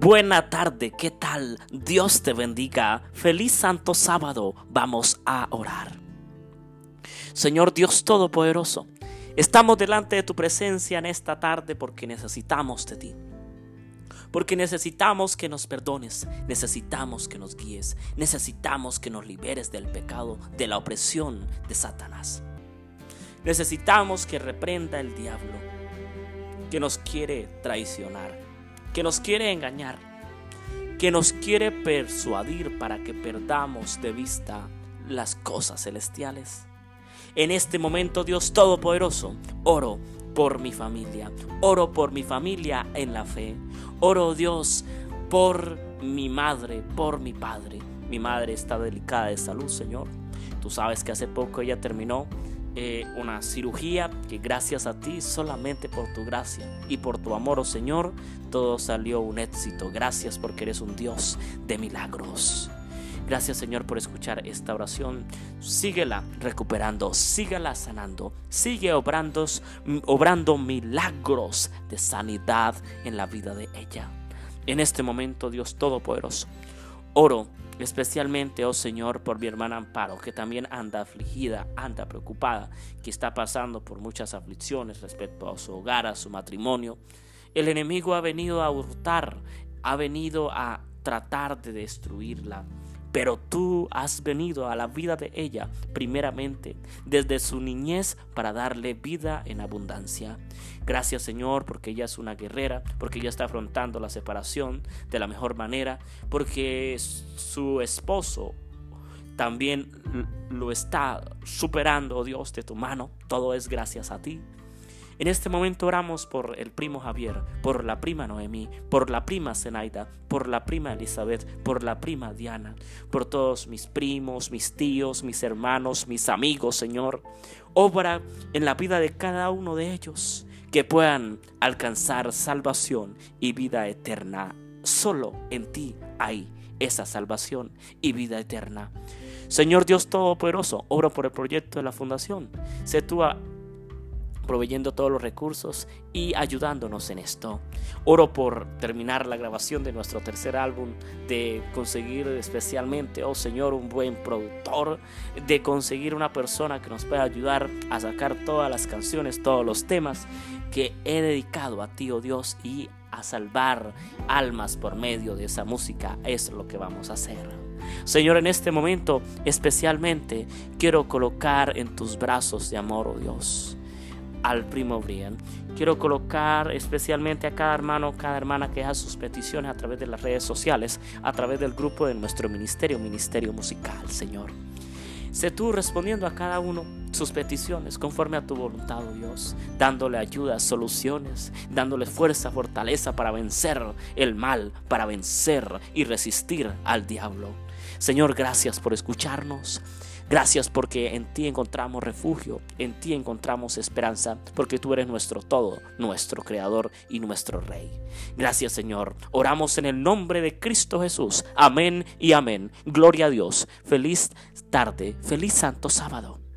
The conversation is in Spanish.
Buena tarde, ¿qué tal? Dios te bendiga. Feliz Santo Sábado. Vamos a orar. Señor Dios Todopoderoso, estamos delante de tu presencia en esta tarde porque necesitamos de ti. Porque necesitamos que nos perdones, necesitamos que nos guíes, necesitamos que nos liberes del pecado, de la opresión de Satanás. Necesitamos que reprenda el diablo que nos quiere traicionar que nos quiere engañar, que nos quiere persuadir para que perdamos de vista las cosas celestiales. En este momento, Dios Todopoderoso, oro por mi familia, oro por mi familia en la fe, oro Dios por mi madre, por mi padre. Mi madre está delicada de salud, Señor. Tú sabes que hace poco ella terminó eh, una cirugía que gracias a ti, solamente por tu gracia y por tu amor, oh Señor, todo salió un éxito. Gracias porque eres un Dios de milagros. Gracias Señor por escuchar esta oración. Síguela recuperando, síguela sanando, sigue obrando, obrando milagros de sanidad en la vida de ella. En este momento, Dios Todopoderoso, oro Especialmente, oh Señor, por mi hermana Amparo, que también anda afligida, anda preocupada, que está pasando por muchas aflicciones respecto a su hogar, a su matrimonio. El enemigo ha venido a hurtar, ha venido a tratar de destruirla pero tú has venido a la vida de ella primeramente desde su niñez para darle vida en abundancia. Gracias Señor porque ella es una guerrera, porque ella está afrontando la separación de la mejor manera, porque su esposo también lo está superando, oh Dios, de tu mano. Todo es gracias a ti. En este momento oramos por el primo Javier, por la prima Noemí, por la prima Zenaida, por la prima Elizabeth, por la prima Diana, por todos mis primos, mis tíos, mis hermanos, mis amigos, Señor. Obra en la vida de cada uno de ellos, que puedan alcanzar salvación y vida eterna. Solo en ti hay esa salvación y vida eterna. Señor Dios Todopoderoso, obra por el proyecto de la fundación. Sé tú proveyendo todos los recursos y ayudándonos en esto. Oro por terminar la grabación de nuestro tercer álbum, de conseguir especialmente, oh Señor, un buen productor, de conseguir una persona que nos pueda ayudar a sacar todas las canciones, todos los temas que he dedicado a ti, oh Dios, y a salvar almas por medio de esa música. Es lo que vamos a hacer. Señor, en este momento especialmente quiero colocar en tus brazos de amor, oh Dios al primo Brian. Quiero colocar especialmente a cada hermano, cada hermana que haga sus peticiones a través de las redes sociales, a través del grupo de nuestro ministerio, Ministerio Musical, Señor. Sé tú respondiendo a cada uno sus peticiones conforme a tu voluntad, oh Dios, dándole ayuda, soluciones, dándole fuerza, fortaleza para vencer el mal, para vencer y resistir al diablo. Señor, gracias por escucharnos. Gracias porque en ti encontramos refugio, en ti encontramos esperanza, porque tú eres nuestro todo, nuestro creador y nuestro rey. Gracias Señor. Oramos en el nombre de Cristo Jesús. Amén y amén. Gloria a Dios. Feliz tarde, feliz santo sábado.